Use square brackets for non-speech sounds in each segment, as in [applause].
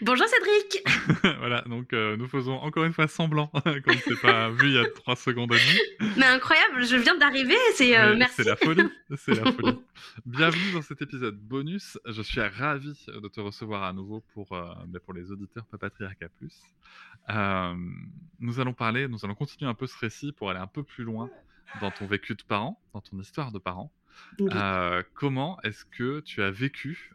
Bonjour Cédric [laughs] Voilà, donc euh, nous faisons encore une fois semblant [laughs] qu'on ne s'est pas vu il y a trois secondes et demie. Mais incroyable, je viens d'arriver, c'est euh, merci. C'est la folie, c'est la folie. [laughs] Bienvenue dans cet épisode bonus. Je suis ravi de te recevoir à nouveau pour, euh, pour les auditeurs Papatriarca Plus. nous allons parler, nous allons continuer un peu ce récit pour aller un peu plus loin dans ton vécu de parent, dans ton histoire de parent. comment est-ce que tu as vécu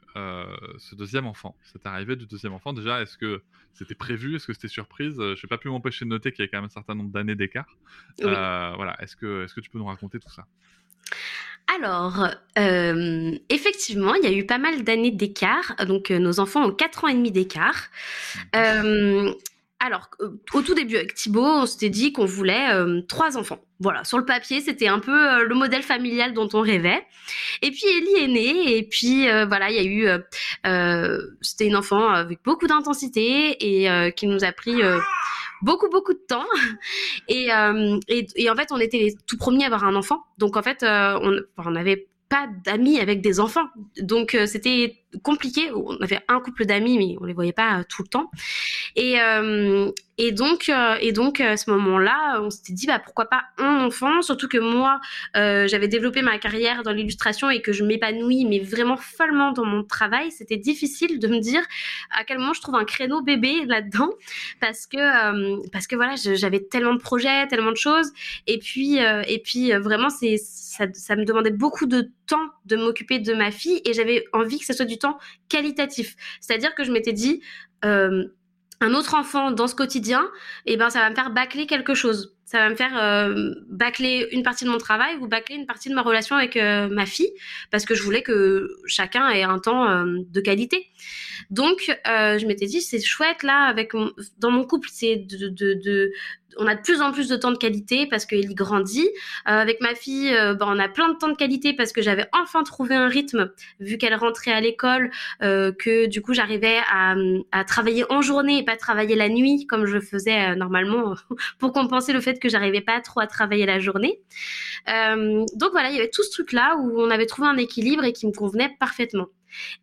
ce deuxième enfant, cette arrivée du deuxième enfant. Déjà, est-ce que c'était prévu? Est-ce que c'était surprise? Je n'ai pas pu m'empêcher de noter qu'il y a quand même un certain nombre d'années d'écart. voilà, est-ce que, est-ce que tu peux nous raconter tout ça? Alors, effectivement, il y a eu pas mal d'années d'écart. Donc, nos enfants ont 4 ans et demi d'écart. Mmh alors, euh, au tout début avec Thibaut, on s'était dit qu'on voulait euh, trois enfants. Voilà, sur le papier, c'était un peu euh, le modèle familial dont on rêvait. Et puis Ellie est née, et puis voilà, il y a eu, c'était une enfant avec beaucoup d'intensité et qui nous a pris beaucoup beaucoup de temps. Et, et, en fait, on était les tout premiers à avoir un enfant, donc en fait, on, on avait pas d'amis avec des enfants. Donc c'était compliqué. On avait un couple d'amis, mais on les voyait pas tout le temps. Et, euh, et donc, euh, et donc à ce moment-là, on s'était dit bah pourquoi pas un enfant, surtout que moi euh, j'avais développé ma carrière dans l'illustration et que je m'épanouis mais vraiment follement dans mon travail. C'était difficile de me dire à quel moment je trouve un créneau bébé là-dedans [laughs] parce que parce que voilà j'avais tellement de projets, tellement de choses et puis et puis vraiment c'est ça, ça me demandait beaucoup de de m'occuper de ma fille et j'avais envie que ce soit du temps qualitatif. C'est-à-dire que je m'étais dit un autre enfant dans ce quotidien, eh ben ça va me faire bâcler quelque chose. Ça va me faire euh, bâcler une partie de mon travail ou bâcler une partie de ma relation avec euh, ma fille, parce que je voulais que chacun ait un temps euh, de qualité. Donc, je m'étais dit, c'est chouette là, avec dans mon couple, c'est de, de, on a de plus en plus de temps de qualité parce qu'Ellie grandit. Avec ma fille, ben, on a plein de temps de qualité parce que j'avais enfin trouvé un rythme vu qu'elle rentrait à l'école, que du coup j'arrivais à, à, travailler en journée et pas travailler la nuit comme je faisais normalement [laughs] pour compenser le fait que j'arrivais pas trop à travailler la journée. donc voilà, il y avait tout ce truc là où on avait trouvé un équilibre et qui me convenait parfaitement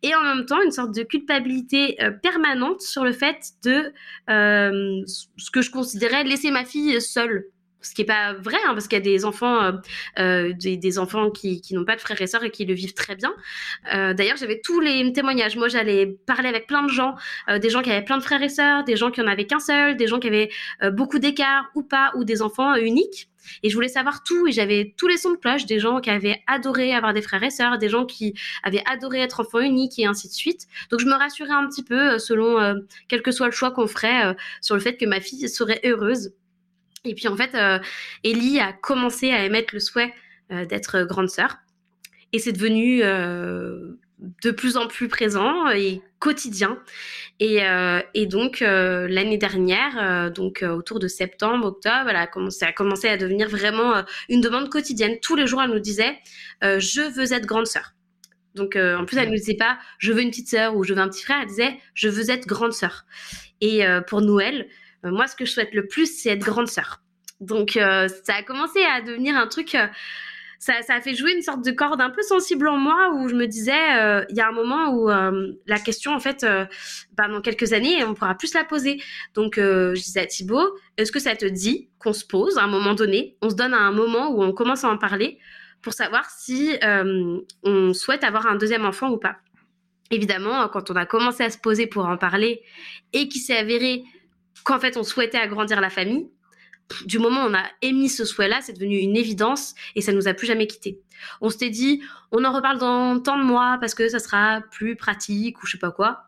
et en même temps une sorte de culpabilité euh, permanente sur le fait de euh, ce que je considérais laisser ma fille seule ce qui est pas vrai hein, parce qu'il y a des enfants euh, des, enfants qui, n'ont pas de frères et sœurs et qui le vivent très bien d'ailleurs j'avais tous les témoignages moi j'allais parler avec plein de gens des gens qui avaient plein de frères et sœurs des gens qui en avaient qu'un seul des gens qui avaient beaucoup d'écart ou pas ou des enfants uniques et je voulais savoir tout et j'avais tous les sons de cloche des gens qui avaient adoré avoir des frères et sœurs, des gens qui avaient adoré être enfant unique et ainsi de suite. Donc je me rassurais un petit peu euh, selon euh, quel que soit le choix qu'on ferait euh, sur le fait que ma fille serait heureuse. Et puis en fait, Ellie a commencé à émettre le souhait d'être grande sœur. Et c'est devenu de plus en plus présent et quotidien. Et, euh, donc euh, l'année dernière, euh, donc autour de septembre, octobre, elle a commencé, a commencé à devenir vraiment une demande quotidienne. Tous les jours, elle nous disait je veux être grande sœur. Donc en plus, elle ne nous disait pas je veux une petite sœur ou je veux un petit frère. Elle disait je veux être grande sœur. Et pour Noël, moi, ce que je souhaite le plus, c'est être grande sœur. Donc ça a commencé à devenir un truc ça, ça a fait jouer une sorte de corde un peu sensible en moi où je me disais, euh, il y a un moment où euh, la question, en fait, euh, bah, dans quelques années, on pourra plus la poser. Donc, je disais à Thibaut, est-ce que ça te dit qu'on se pose à un moment donné, on se donne à un moment où on commence à en parler pour savoir si on souhaite avoir un deuxième enfant ou pas? Évidemment, quand on a commencé à se poser pour en parler et qu'il s'est avéré qu'en fait on souhaitait agrandir la famille, du moment où on a émis ce souhait-là, c'est devenu une évidence et ça nous a plus jamais quitté. On s'était dit, on en reparle dans tant de mois parce que ça sera plus pratique ou je sais pas quoi.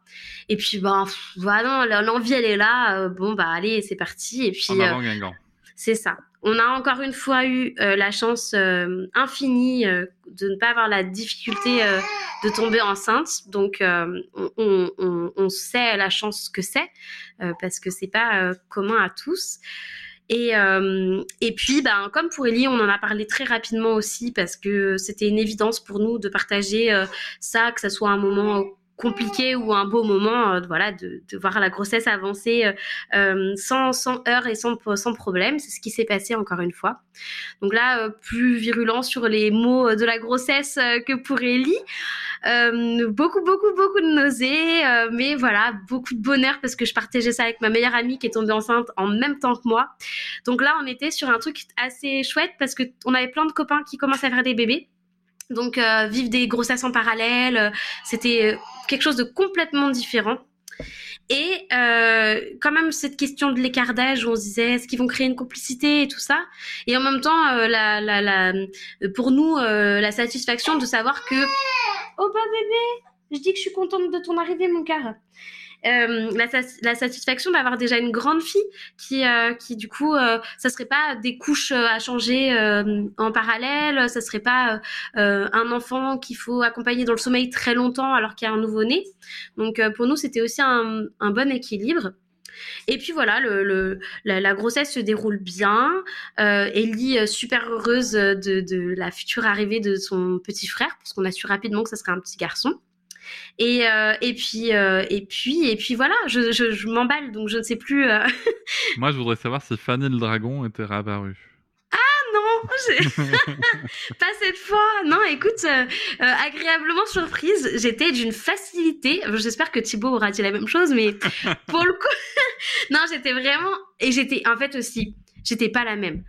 Et puis, ben, voilà, l'envie elle est là. Euh, bon, bah, allez, c'est parti. Et puis, euh, c'est ça. On a encore une fois eu euh, la chance infinie de ne pas avoir la difficulté de tomber enceinte. Donc, on, sait la chance que c'est parce que c'est pas commun à tous. Et, euh, puis, ben, comme pour Ellie, on en a parlé très rapidement aussi parce que c'était une évidence pour nous de partager euh, ça, que ça soit un moment compliqué ou un beau moment, euh, voilà, de, voir la grossesse avancer euh, sans, sans heurts et sans, sans problème. C'est ce qui s'est passé encore une fois. Donc là, plus virulent sur les mots de la grossesse que pour Ellie. Euh, beaucoup, beaucoup, beaucoup de nausées, euh, mais voilà, beaucoup de bonheur parce que je partageais ça avec ma meilleure amie qui est tombée enceinte en même temps que moi. Donc là, on était sur un truc assez chouette parce que on avait plein de copains qui commençaient à faire des bébés. Donc euh, vivre des grossesses en parallèle, c'était quelque chose de complètement différent. Et euh, quand même cette question de l'écart d'âge où on se disait est-ce qu'ils vont créer une complicité et tout ça? Et en même temps, euh, la, la, la, pour nous, euh, la satisfaction de savoir que oh bah bébé, je dis que je suis contente de ton arrivée mon cœur. Euh, la, satisfaction d'avoir déjà une grande fille qui, euh, qui du coup, euh, ça serait pas des couches euh, à changer en parallèle, ça serait pas un enfant qu'il faut accompagner dans le sommeil très longtemps alors qu'il y a un nouveau-né. Donc pour nous, c'était aussi un, un, bon équilibre. Et puis voilà, le, la, grossesse se déroule bien. Euh, Ellie, super heureuse de, de, la future arrivée de son petit frère, parce qu'on a su rapidement que ça serait un petit garçon. Et, euh, et puis euh, et puis et puis voilà, je, je, je m'emballe donc je ne sais plus. Euh... [laughs] Moi, je voudrais savoir si Fanny le dragon était réapparu. Ah non, [laughs] pas cette fois. Non, écoute, euh, euh, agréablement surprise, j'étais d'une facilité. J'espère que Thibaut aura dit la même chose, mais [laughs] pour le coup, non, j'étais vraiment et j'étais en fait aussi, j'étais pas la même.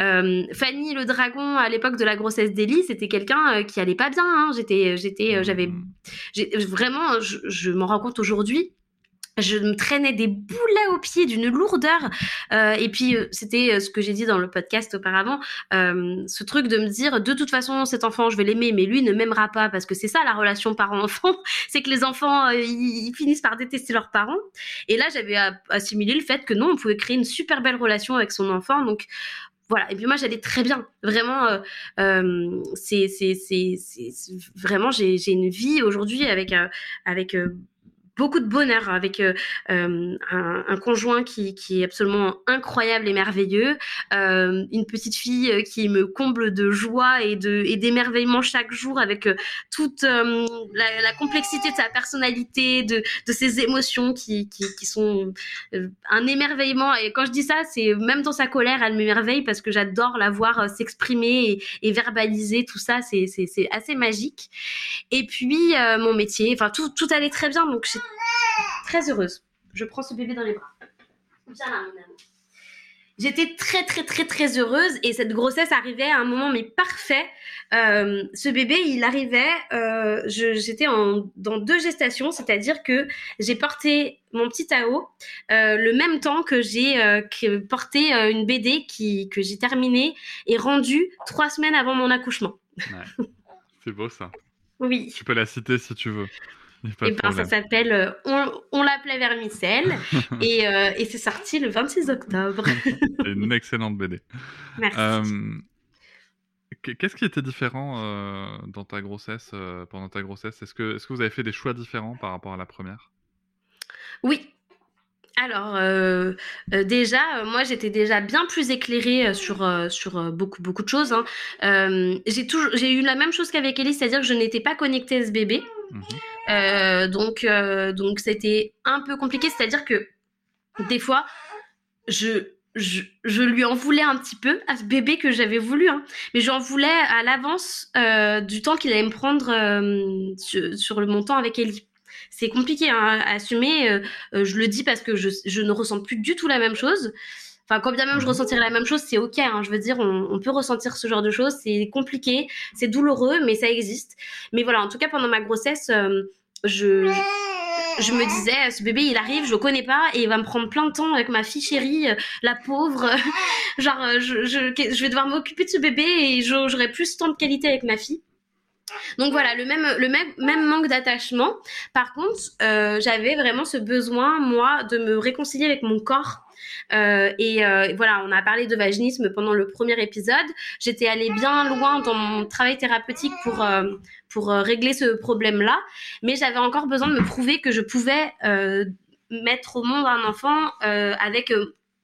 Euh, Fanny le dragon à l'époque de la grossesse d'Elie, c'était quelqu'un euh, qui allait pas bien. Hein. J'étais, j'étais, euh, j'avais, vraiment, je, je m'en rends compte aujourd'hui je me traînais des boulets aux pieds d'une lourdeur. Euh, et puis, c'était ce que j'ai dit dans le podcast auparavant, euh, ce truc de me dire, de toute façon, cet enfant, je vais l'aimer, mais lui ne m'aimera pas, parce que c'est ça la relation parent-enfant, [laughs] c'est que les enfants, ils, ils, finissent par détester leurs parents. Et là, j'avais assimilé le fait que non, on pouvait créer une super belle relation avec son enfant. Donc, voilà. Et puis moi, j'allais très bien. Vraiment, euh, euh, c'est, c'est, c'est, vraiment, j'ai, j'ai une vie aujourd'hui avec, euh, avec euh, beaucoup de bonheur avec euh, euh, un, conjoint qui, est absolument incroyable et merveilleux, euh, une petite fille qui me comble de joie et de et d'émerveillement chaque jour avec toute la, complexité de sa personnalité, de, de ses émotions qui, qui, sont un émerveillement. Et quand je dis ça, c'est même dans sa colère, elle m'émerveille parce que j'adore la voir s'exprimer et, et, verbaliser tout ça. C'est assez magique. Et puis mon métier, enfin tout, tout allait très bien. Donc très heureuse. Je prends ce bébé dans les bras. Viens là, mon amour. J'étais très très très très heureuse et cette grossesse arrivait à un moment mais parfait. Euh, ce bébé, il arrivait, euh, j'étais dans deux gestations, c'est-à-dire que j'ai porté mon petit Tao euh, le même temps que j'ai euh, porté euh, une BD qui, que j'ai terminée et rendue trois semaines avant mon accouchement. Ouais. C'est beau ça. Oui. Tu peux la citer si tu veux. Et ben, ça s'appelle euh, On, on l'appelait Vermicelle [laughs] et, euh, et c'est sorti le 26 octobre. [laughs] c'est une excellente BD. Merci. Euh, Qu'est-ce qui était différent euh, dans ta grossesse, pendant ta grossesse? Est-ce que, est -ce que vous avez fait des choix différents par rapport à la première? Oui, alors euh, euh, déjà, euh, moi j'étais déjà bien plus éclairée sur sur beaucoup beaucoup de choses. Hein. j'ai toujours j'ai eu la même chose qu'avec Ellie, c'est-à-dire que je n'étais pas connectée à ce bébé. Mmh. donc donc c'était un peu compliqué, c'est-à-dire que des fois je je, lui en voulais un petit peu à ce bébé que j'avais voulu, hein. mais j'en voulais à l'avance euh, du temps qu'il allait me prendre euh, sur, le montant avec Ellie. C'est compliqué hein, à assumer. Euh, je le dis parce que je, je, ne ressens plus du tout la même chose. Enfin, quand bien même je mhm. ressentirais la même chose, c'est ok. Hein, je veux dire, on, on, peut ressentir ce genre de choses. C'est compliqué, c'est douloureux, mais ça existe. Mais voilà, en tout cas, pendant ma grossesse, je je me disais, ce bébé, il arrive, je le connais pas, et il va me prendre plein de temps avec ma fille chérie, euh, la pauvre. [laughs] Genre, euh, je, je, je, vais devoir m'occuper de ce bébé et j'aurai plus de temps de qualité avec ma fille. Donc voilà, le même, le même, même manque d'attachement. Par contre, euh, j'avais vraiment ce besoin, moi, de me réconcilier avec mon corps. Euh, et euh, voilà, on a parlé de vaginisme pendant le premier épisode. J'étais allée bien loin dans mon travail thérapeutique pour, pour régler ce problème-là, mais j'avais encore besoin de me prouver que je pouvais mettre au monde un enfant avec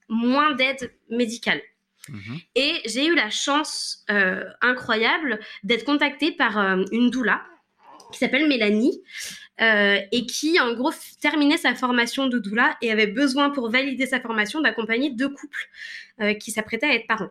moins d'aide médicale. Mhm. Et j'ai eu la chance euh, incroyable d'être contactée par euh, une doula qui s'appelle Mélanie euh, et qui, en gros, terminait sa formation de doula et avait besoin pour valider sa formation d'accompagner deux couples qui s'apprêtaient à être parents.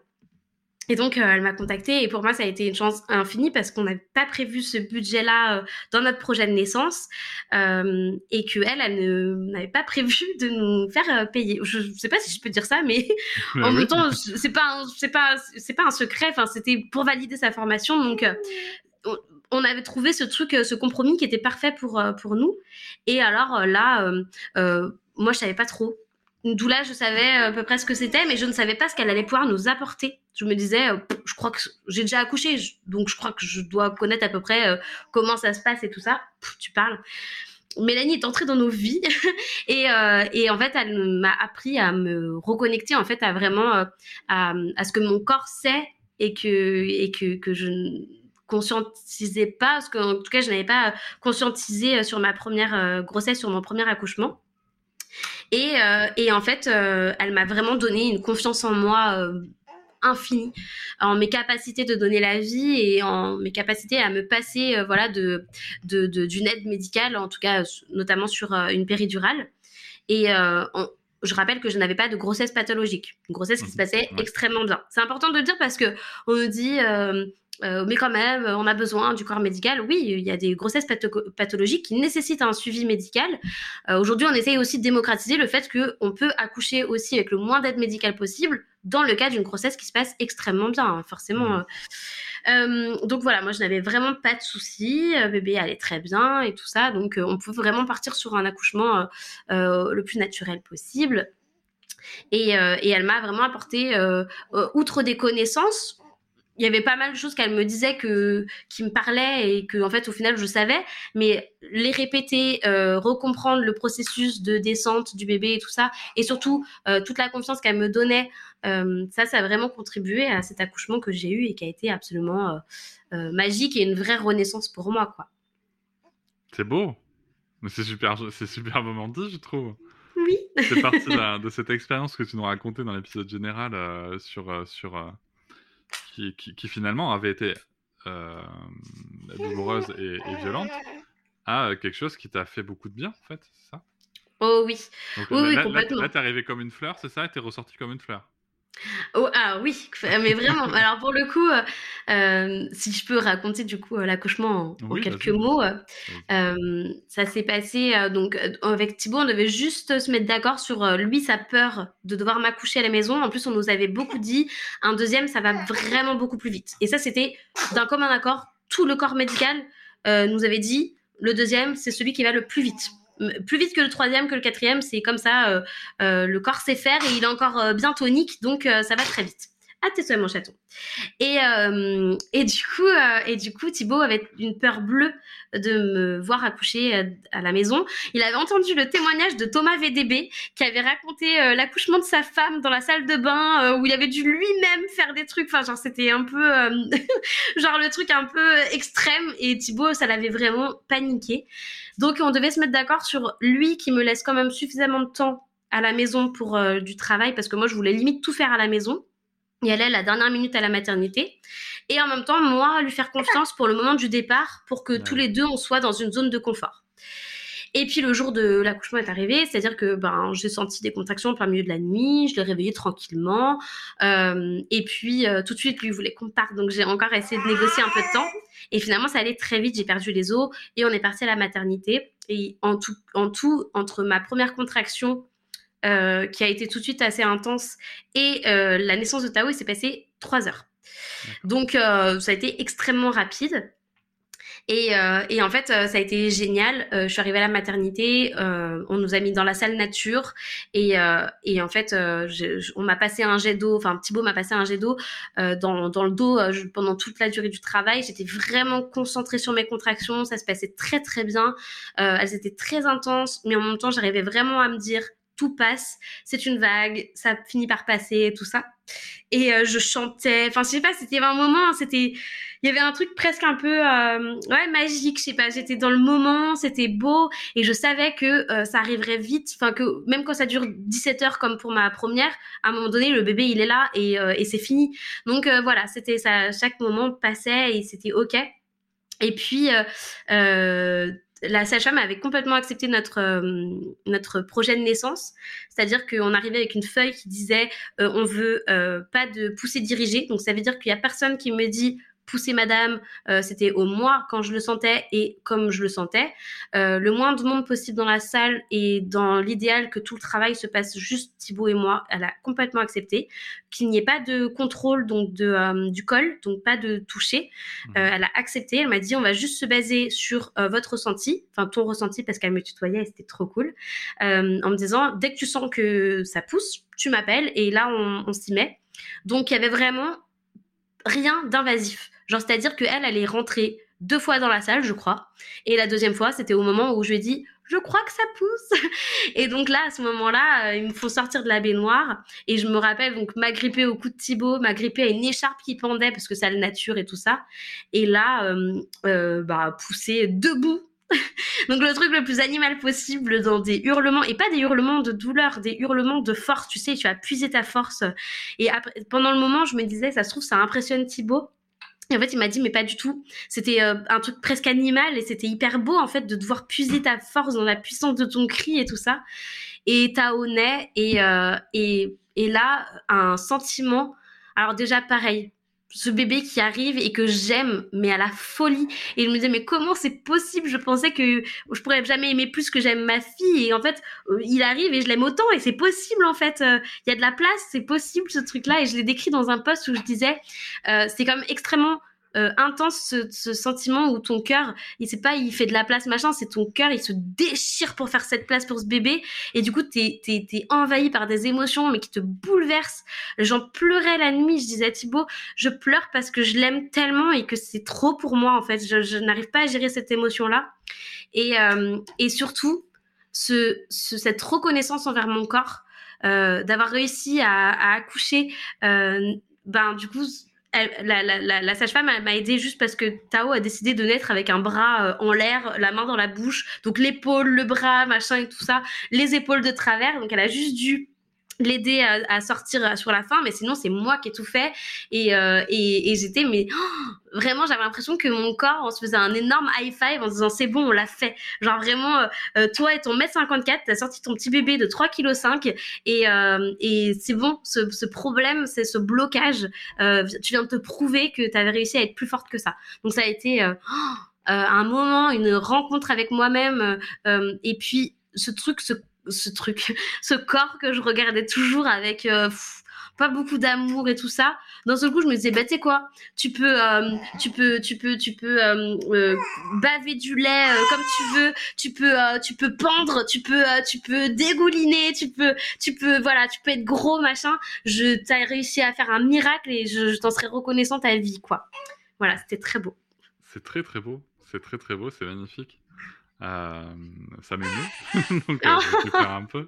Et donc, euh, elle m'a contactée et pour moi, ça a été une chance infinie parce qu'on n'avait pas prévu ce budget-là euh, dans notre projet de naissance euh, et qu'elle, elle, n'avait pas prévu de nous faire payer. Je ne sais pas si je peux dire ça, mais [laughs] en même temps, c'est pas, c'est pas, c'est pas un secret. Enfin, c'était pour valider sa formation, donc. on avait trouvé ce truc, ce compromis qui était parfait pour, pour nous. Et alors là, moi, je savais pas trop D'où là, je savais à peu près ce que c'était, mais je ne savais pas ce qu'elle allait pouvoir nous apporter. Je me disais, euh, je crois que j'ai déjà accouché, donc je crois que je dois connaître à peu près euh, comment ça se passe et tout ça. tu parles. Mélanie est entrée dans nos vies [laughs] et, euh, et en fait, elle m'a appris à me reconnecter en fait à vraiment à, à, ce que mon corps sait et que et que, que je ne conscientisais pas, parce qu'en tout cas, je n'avais pas conscientisé sur ma première grossesse, sur mon premier accouchement. Et, euh, et en fait, euh, elle m'a vraiment donné une confiance en moi euh, infinie en mes capacités de donner la vie et en mes capacités à me passer voilà de d'une de, aide médicale en tout cas notamment sur une péridurale. Et je rappelle que je n'avais pas de grossesse pathologique. Une grossesse qui se mhm. passait extrêmement bien. C'est important de le dire parce que on nous dit euh, mais quand même, on a besoin du corps médical. Oui, il y a des grossesses pathologiques qui nécessitent un suivi médical. Euh, aujourd'hui, on essaye aussi de démocratiser le fait qu'on peut accoucher aussi avec le moins d'aide médicale possible dans le cas d'une grossesse qui se passe extrêmement bien, hein, forcément. Mmh. Euh, donc voilà, moi je n'avais vraiment pas de soucis, bébé allait très bien et tout ça, donc on peut vraiment partir sur un accouchement le plus naturel possible. Et, et elle m'a vraiment apporté, outre des connaissances, il y avait pas mal de choses qu'elle me disait que qui me parlaient et que en fait au final je savais. Mais les répéter euh, recomprendre le processus de descente du bébé et tout ça et surtout euh, toute la confiance qu'elle me donnait euh, ça ça a vraiment contribué à cet accouchement que j'ai eu et qui a été absolument magique et une vraie renaissance pour moi quoi. C'est beau. Mais c'est super c'est super moment dit je trouve. Oui. C'est parti [laughs] de, de, cette expérience que tu nous racontais dans l'épisode général sur sur qui, finalement avait été euh, douloureuse et, violente, à quelque chose qui t'a fait beaucoup de bien, en fait, c'est ça? Oh oui. oui, là, complètement. Là, t'es arrivé comme une fleur, c'est ça? Et t'es ressorti comme une fleur? Oh, ah oui, mais vraiment. [laughs] Alors pour le coup, euh, euh, si je peux raconter du coup l'accouchement en, quelques mots, ça s'est passé donc avec Thibaut, on devait juste se mettre d'accord sur lui sa peur de devoir m'accoucher à la maison. En plus, on nous avait beaucoup dit un deuxième, ça va vraiment beaucoup plus vite. Et ça, c'était d'un commun accord. Tout le corps médical nous avait dit le deuxième, c'est celui qui va le plus vite plus vite que le troisième, que le quatrième. C'est comme ça, euh, euh, le corps sait faire et il est encore euh, bien tonique, donc ça va très vite. À tes souhaits, mon chaton. Et, et du coup, et du coup, Thibaut avait une peur bleue de me voir accoucher à la maison. Il avait entendu le témoignage de Thomas VDB qui avait raconté l'accouchement de sa femme dans la salle de bain où il avait dû lui-même faire des trucs. Enfin, genre c'était un peu, [laughs] genre le truc un peu extrême. Et Thibaut, ça l'avait vraiment paniqué. Donc on devait se mettre d'accord sur lui qui me laisse quand même suffisamment de temps à la maison pour euh, du travail parce que moi je voulais limite tout faire à la maison et aller la dernière minute à la maternité et en même temps moi lui faire confiance pour le moment du départ pour que tous les deux on soit dans une zone de confort. Et puis le jour de l'accouchement est arrivé, c'est-à-dire que ben j'ai senti des contractions plein milieu de la nuit, je l'ai réveillé tranquillement, euh, et puis euh, tout de suite lui voulait qu'on parte, donc j'ai encore essayé de négocier un peu de temps. Et finalement ça allait très vite, j'ai perdu les os et on est parti à la maternité. Et en tout, en tout entre ma première contraction euh, qui a été tout de suite assez intense et la naissance de Tao, il s'est passé trois heures. Donc ça a été extrêmement rapide. Et, euh, et, en fait, euh, ça a été génial. Euh, je suis arrivée à la maternité, euh, on nous a mis dans la salle nature et, euh, et en fait, je, on m'a passé un jet d'eau, enfin Thibaut m'a passé un jet d'eau dans, dans le dos pendant toute la durée du travail. J'étais vraiment concentrée sur mes contractions, ça se passait très très bien. elles étaient très intenses, mais en même temps, j'arrivais vraiment à me dire tout passe, c'est une vague, ça finit par passer, tout ça. Et je chantais, enfin je sais pas, c'était un moment, c'était il y avait un truc presque un peu euh, ouais magique je sais pas j'étais dans le moment c'était beau et je savais que euh, ça arriverait vite enfin que même quand ça dure 17 heures comme pour ma première à un moment donné le bébé il est là euh, et c'est fini donc voilà c'était ça chaque moment passait et c'était ok et puis la sage-femme avait complètement accepté notre notre projet de naissance, c'est-à-dire qu'on arrivait avec une feuille qui disait on veut pas de poussée dirigée, donc ça veut dire qu'il y a personne qui me dit pousser madame, euh, c'était au moi quand je le sentais et comme je le sentais. Euh, le moins de monde possible dans la salle et dans l'idéal que tout le travail se passe juste Thibaut et moi, elle a complètement accepté. Qu'il n'y ait pas de contrôle donc de, euh, du col, donc pas de toucher. Mmh. elle a accepté, elle m'a dit on va juste se baser sur votre ressenti, enfin ton ressenti parce qu'elle me tutoyait et c'était trop cool, en me disant dès que tu sens que ça pousse, tu m'appelles et là on, on s'y met. Donc il y avait vraiment rien d'invasif. Genre, c'est-à-dire qu'elle, elle est rentrée deux fois dans la salle, je crois. Et la deuxième fois, c'était au moment où je lui ai dit, je crois que ça pousse. [laughs] Et donc là, à ce moment-là, euh, il me faut sortir de la baignoire. Et je me rappelle donc m'agripper au cou de Thibaut, m'agripper à une écharpe qui pendait parce que ça le nature et tout ça. Et là, euh, euh, bah, pousser debout. [laughs] donc le truc le plus animal possible dans des hurlements et pas des hurlements de douleur, des hurlements de force. Tu sais, tu as puisé ta force. Et pendant le moment, je me disais, ça se trouve, ça impressionne Thibaut. Et en fait, il m'a dit, mais pas du tout. C'était euh, un truc presque animal et c'était hyper beau, en fait, de devoir puiser ta force dans la puissance de ton cri et tout ça. Et t'as au euh, et, et là, un sentiment. Alors, déjà, pareil, ce bébé qui arrive et que j'aime, mais à la folie. Et je me disais, mais comment c'est possible? Je pensais que je pourrais jamais aimer plus que j'aime ma fille. Et en fait, euh, il arrive et je l'aime autant. Et c'est possible, en fait. Il y a de la place, c'est possible, ce truc-là. Et je l'ai décrit dans un post où je disais, euh, c'est même extrêmement euh, intense ce, sentiment où ton cœur, il sait pas, il fait de la place machin, c'est ton cœur, il se déchire pour faire cette place pour ce bébé, et du coup t'es es, envahi par des émotions mais qui te bouleversent. J'en pleurais la nuit, je disais à Thibaut, je pleure parce que je l'aime tellement et que c'est trop pour moi en fait, je, n'arrive pas à gérer cette émotion là, et, euh, et surtout ce, ce, cette reconnaissance envers mon corps, euh, d'avoir réussi à, à accoucher, ben du coup la, sage-femme m'a aidé juste parce que Tao a décidé de naître avec un bras euh, en l'air, la main dans la bouche, donc l'épaule, le bras, machin et tout ça, les épaules de travers. Donc elle a juste dû l'aider à, sortir sur la fin, mais sinon c'est moi qui ai tout fait et, euh, et, et j'étais mais oh, vraiment j'avais l'impression que mon corps on se faisait un énorme high five en disant c'est bon on l'a fait. Genre vraiment euh, euh toi et ton mètre 54 t'as sorti ton petit bébé de 3 kg 5 et, euh, et c'est bon ce, ce problème c'est ce blocage euh, tu viens de te prouver que tu avais réussi à être plus forte que ça. Donc ça a été oh, un moment une rencontre avec moi-même et puis ce truc ce ce truc, [laughs] ce corps que je regardais toujours avec euh, pas beaucoup d'amour et tout ça. Dans ce coup, je me disais, bah, tu sais quoi, tu peux, euh, tu peux, tu peux, tu peux euh, baver du lait comme tu veux, tu peux, tu peux pendre, tu peux, tu peux dégouliner, tu peux, tu peux, voilà, tu peux être gros, machin. Je t'ai réussi à faire un miracle et je, je t'en serais reconnaissante à vie, quoi. Voilà, c'était très beau. C'est très très beau, c'est très très beau, c'est magnifique. Euh, ça m'émeut, [laughs] donc euh, je vais [laughs] un peu.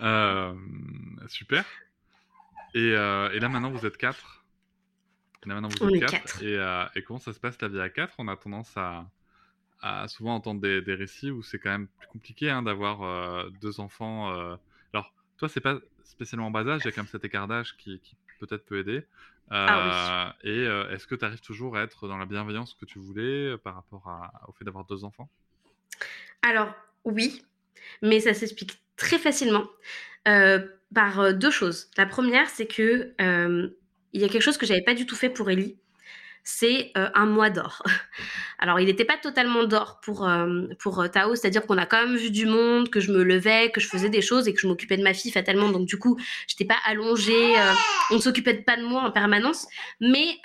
Euh, super. Et, euh, et, là maintenant vous êtes quatre. Et là maintenant vous êtes quatre. Et, euh, et, comment ça se passe la vie à quatre? On a tendance à, à, souvent entendre des, des récits où c'est quand même plus compliqué hein, d'avoir euh, deux enfants. Alors toi c'est pas spécialement en bas âge, il y a quand même cet écart d'âge qui, qui peut-être peut aider. Ah oui. Et est-ce que tu arrives toujours à être dans la bienveillance que tu voulais par rapport à, au fait d'avoir deux enfants? Alors, oui, mais ça s'explique très facilement euh, par euh, deux choses. La première, c'est que euh, il y a quelque chose que j'avais pas du tout fait pour Ellie c'est un mois d'or. [laughs] Alors, il n'était pas totalement d'or pour, euh, pour euh, Tao, c'est-à-dire qu'on a quand même vu du monde, que je me levais, que je faisais des choses et que je m'occupais de ma fille fatalement. Donc, du coup, j'étais pas allongée, on ne s'occupait pas de moi en permanence. Mais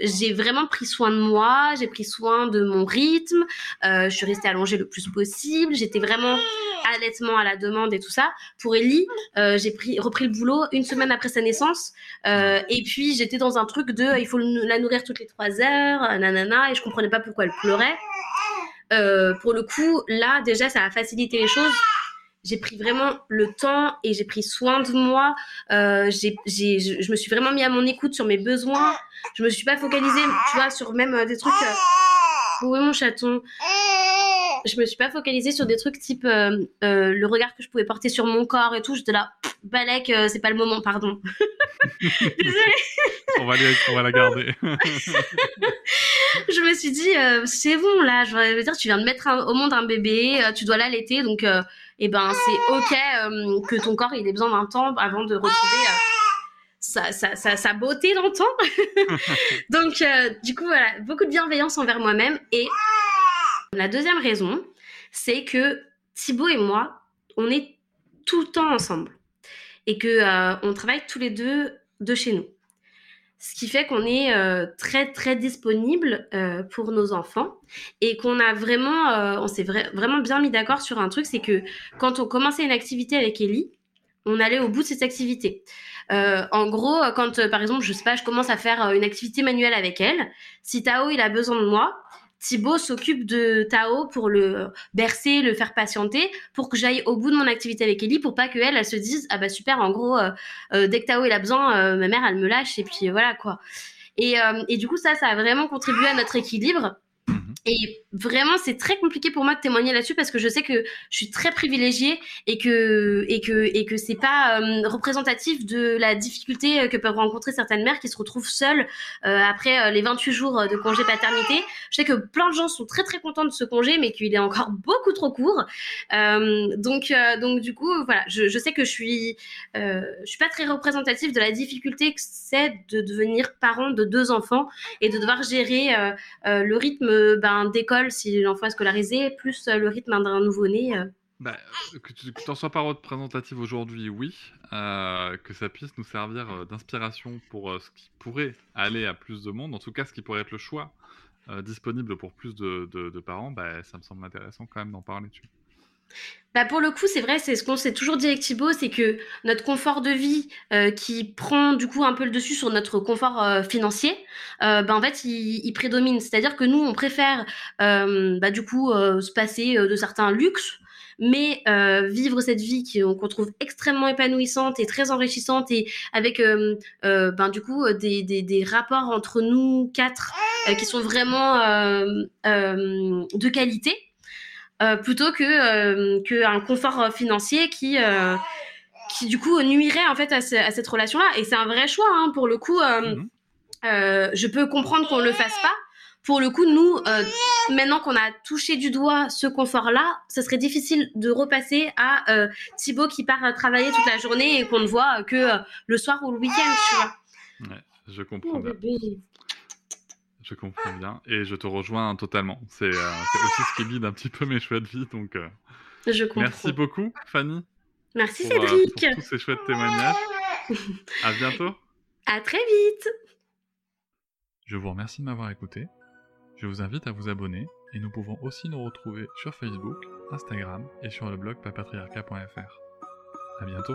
j'ai vraiment pris soin de moi, j'ai pris soin de mon rythme, je suis restée allongée le plus possible, j'étais vraiment allaitement à la demande et tout ça. Pour Ellie, j'ai pris, repris le boulot une semaine après sa naissance. et puis, j'étais dans un truc de il faut la nourrir toutes les trois heures, euh, nanana, et je comprenais pas pourquoi elle pleurait. Euh, pour le coup, là, déjà, ça a facilité les choses. J'ai pris vraiment le temps et j'ai pris soin de moi. Euh, j'ai, j'ai, je, me suis vraiment mis à mon écoute sur mes besoins. Je me suis pas focalisée, tu vois, sur même des trucs. Oui, mon chaton je me suis pas focalisée sur des trucs type le regard que je pouvais porter sur mon corps et tout. J'étais là, Balek, c'est pas le moment, pardon. [laughs] Désolée. [laughs] on, va on va la garder. [laughs] je me suis dit, euh, c'est bon là, je veux dire, tu viens de mettre au monde un bébé, euh, tu dois l'allaiter, donc euh, eh ben c'est ok que ton corps il ait besoin d'un temps avant de retrouver sa, sa, sa, beauté dans le temps. [laughs] donc du coup voilà, beaucoup de bienveillance envers moi-même. Et la deuxième raison, c'est que Thibaut et moi, on est tout le temps ensemble et que on travaille tous les deux de chez nous. Ce qui fait qu'on est euh, très très disponible euh, pour nos enfants et qu'on a vraiment, euh, on s'est vraiment bien mis d'accord sur un truc, c'est que quand on commençait une activité avec Ellie, on allait au bout de cette activité. en gros, quand par exemple, je sais pas, je commence à faire une activité manuelle avec elle, si Tao il a besoin de moi, Thibaut s'occupe de Tao pour le bercer, le faire patienter, pour que j'aille au bout de mon activité avec Ellie, pour pas qu'elle, elle se dise ah bah super, en gros, euh, euh, dès que Tao il a besoin, euh, ma mère elle me lâche et puis voilà quoi. Et, et du coup ça, ça a vraiment contribué à notre équilibre. Et vraiment, c'est très compliqué pour moi de témoigner là-dessus parce que je sais que je suis très privilégiée et que et que et que c'est pas euh, représentatif de la difficulté euh, que peuvent rencontrer certaines mères qui se retrouvent seules euh, après les 28 jours de congé paternité. Je sais que plein de gens sont très très contents de ce congé, mais qu'il est encore [laughs] beaucoup trop court. donc donc du coup, voilà, je, je sais que je suis je suis pas très représentative de la difficulté que c'est de devenir parent de deux enfants et de devoir gérer le rythme ben, d'école si l'enfant est scolarisé, plus euh, le rythme d'un nouveau-né euh. bah, que tu n'en sois pas représentative aujourd'hui, oui. Euh, que ça puisse nous servir d'inspiration pour ce qui pourrait aller à plus de monde, en tout cas ce qui pourrait être le choix disponible pour plus de, parents, bah, ça me semble intéressant quand même d'en parler dessus. Bah pour le coup, c'est vrai, c'est ce qu'on s'est toujours dit avec Thibaut, c'est que notre confort de vie euh, qui prend du coup un peu le dessus sur notre confort euh, financier, euh, bah en fait, il, prédomine. C'est-à-dire que nous, on préfère bah du coup se passer de certains luxes, mais vivre cette vie qu'on trouve extrêmement épanouissante et très enrichissante et avec ben du coup des, rapports entre nous quatre qui sont vraiment de qualité. Euh, plutôt que euh, qu'un confort euh, financier qui qui du coup nuirait en fait à, cette relation là et c'est un vrai choix hein, pour le coup mhm. je peux comprendre qu'on le fasse pas pour le coup, nous, maintenant qu'on a touché du doigt ce confort-là, ce serait difficile de repasser à euh, Thibaut qui part travailler toute la journée et qu'on ne voit que le soir ou le week-end, tu vois. Ouais, je comprends bien. Je comprends bien et je te rejoins totalement. C'est euh, aussi ce qui guide un petit peu mes choix de vie. Donc, euh, je comprends. Merci beaucoup, Fanny. Merci, pour, Cédric. pour tous ces chouettes témoignages. à bientôt. À très vite. Je vous remercie de m'avoir écouté. Je vous invite à vous abonner et nous pouvons aussi nous retrouver sur Facebook, Instagram et sur le blog papatriarca.fr. À bientôt.